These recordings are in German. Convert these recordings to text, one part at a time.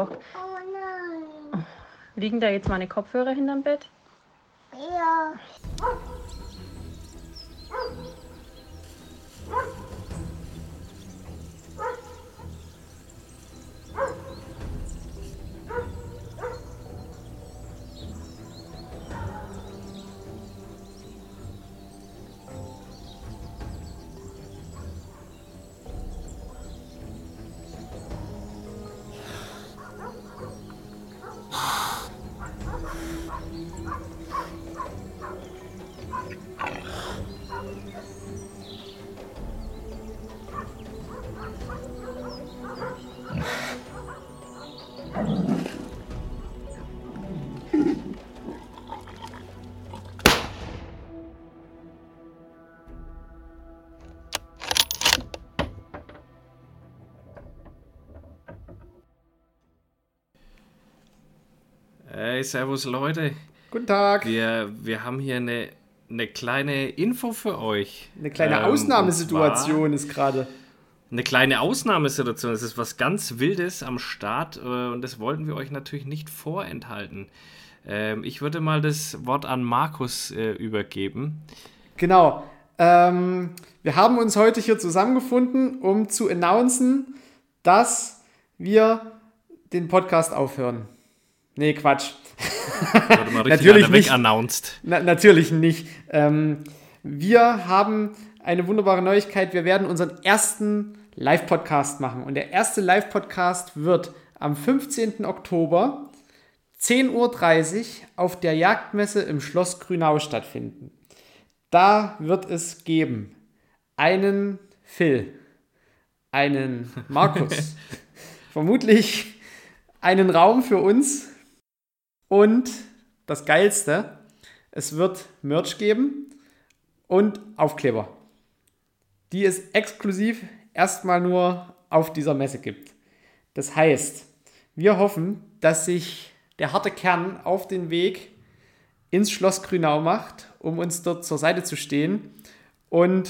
auch. Oh nein. Liegen da jetzt meine Kopfhörer hinterm Bett? Ja. Hey, servus Leute. Guten Tag. Wir, wir haben hier eine, eine kleine Info für euch. Eine kleine Ähm, Ausnahmesituation ist gerade. Eine kleine Ausnahmesituation. Es ist was ganz Wildes am Start äh, und das wollten wir euch natürlich nicht vorenthalten. Ähm, ich würde mal das Wort an Markus äh, übergeben. Genau. Ähm, wir haben uns heute hier zusammengefunden, um zu announcen, dass wir den Podcast aufhören. Nee, Quatsch. Wurde mal Natürlich nicht. wegannounced. Na, natürlich nicht. Ähm, wir haben eine wunderbare Neuigkeit. Wir werden unseren ersten Live-Podcast machen. Und der erste Live-Podcast wird am 15. Oktober 10.30 Uhr auf der Jagdmesse im Schloss Grünau stattfinden. Da wird es geben einen Phil, einen Markus, vermutlich einen Raum für uns und das Geilste, es wird Merch geben und Aufkleber, die es exklusiv erstmal nur auf dieser Messe gibt. Das heißt, wir hoffen, dass sich der harte Kern auf den Weg ins Schloss Grünau macht, um uns dort zur Seite zu stehen und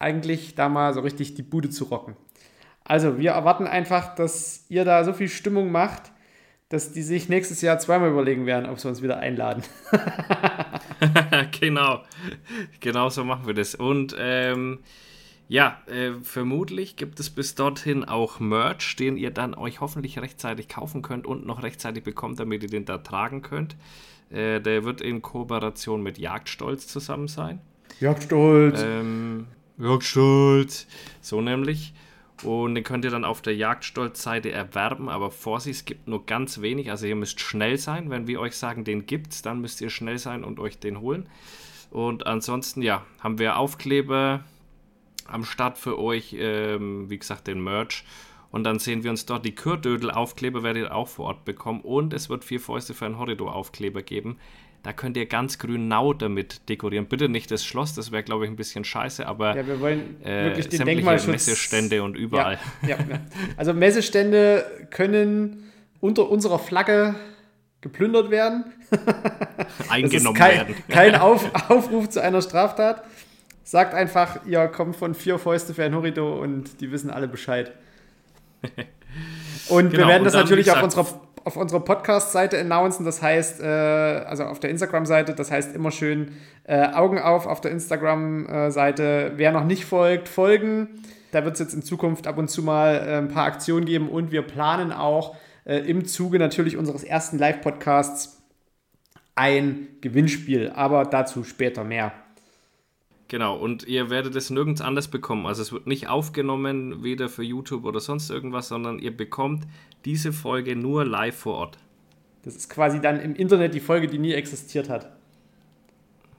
eigentlich da mal so richtig die Bude zu rocken. Also, wir erwarten einfach, dass ihr da so viel Stimmung macht, dass die sich nächstes Jahr zweimal überlegen werden, ob sie uns wieder einladen. genau. Genau so machen wir das. Und ähm, ja, äh, vermutlich gibt es bis dorthin auch Merch, den ihr dann euch hoffentlich rechtzeitig kaufen könnt und noch rechtzeitig bekommt, damit ihr den da tragen könnt. Äh, der wird in Kooperation mit Jagdstolz zusammen sein. Jagdstolz. Ähm, Jagdstolz. So nämlich. Und den könnt ihr dann auf der Jagdstolz-Seite erwerben, aber Vorsicht, es gibt nur ganz wenig. Also ihr müsst schnell sein. Wenn wir euch sagen, den gibt's, dann müsst ihr schnell sein und euch den holen. Und ansonsten, ja, haben wir Aufkleber am Start für euch, ähm, wie gesagt, den Merch. Und dann sehen wir uns dort. Die Kürdödel-Aufkleber werdet ihr auch vor Ort bekommen. Und es wird vier Fäuste für ein Horridor-Aufkleber geben. Da könnt ihr ganz grünau damit dekorieren. Bitte nicht das Schloss, das wäre, glaube ich, ein bisschen scheiße, aber Ja, wir wollen äh, wirklich den sämtliche. Messestände und überall. Ja, ja, ja. Also Messestände können unter unserer Flagge geplündert werden. Eingenommen kein, werden. kein Auf, Aufruf zu einer Straftat. Sagt einfach, ihr kommt von vier Fäuste für ein Horridor und die wissen alle Bescheid. Und wir Genau, werden und das natürlich auf unserer, auf unserer Podcast-Seite announcen. Das heißt, äh, also auf der Instagram-Seite, das heißt immer schön äh, Augen auf auf der Instagram-Seite. Wer noch nicht folgt, folgen. Da wird es jetzt in Zukunft ab und zu mal äh, ein paar Aktionen geben und wir planen auch äh, im Zuge natürlich unseres ersten Live-Podcasts ein Gewinnspiel, aber dazu später mehr. Genau, und ihr werdet es nirgends anders bekommen. Also es wird nicht aufgenommen, weder für YouTube oder sonst irgendwas, sondern ihr bekommt diese Folge nur live vor Ort. Das ist quasi dann im Internet die Folge, die nie existiert hat.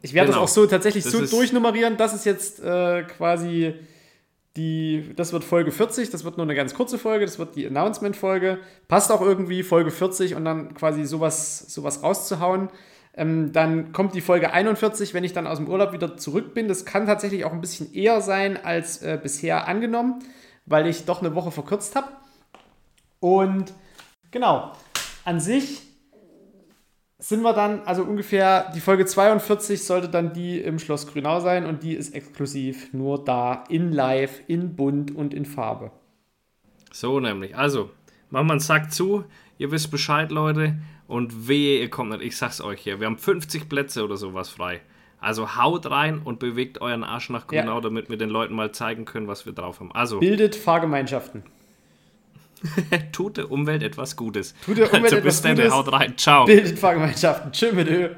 Ich werde Genau. das auch so tatsächlich Das so durchnummerieren. Das ist jetzt äh, quasi die, das wird Folge 40, das wird nur eine ganz kurze Folge, das wird die Announcement-Folge. Passt auch irgendwie, Folge 40 und dann quasi sowas, sowas rauszuhauen. Ähm, dann kommt die Folge 41, wenn ich dann aus dem Urlaub wieder zurück bin. Das kann tatsächlich auch ein bisschen eher sein als äh, bisher angenommen, weil ich doch eine Woche verkürzt habe. Und genau, an sich sind wir dann, also ungefähr die Folge 42 sollte dann die im Schloss Grünau sein und die ist exklusiv nur da in live, in bunt und in Farbe. So nämlich. Also, Machen wir einen Sack zu. Ihr wisst Bescheid, Leute. Und wehe, ihr kommt nicht. Ich sag's euch hier. Wir haben 50 Plätze oder sowas frei. Also haut rein und bewegt euren Arsch nach Ja. Grünau, damit wir den Leuten mal zeigen können, was wir drauf haben. Also, Bildet Fahrgemeinschaften. tut der Umwelt etwas Gutes. Tut der Umwelt also, etwas bis dann, Gutes. haut rein. Ciao. Bildet Fahrgemeinschaften. Tschö mit Ö.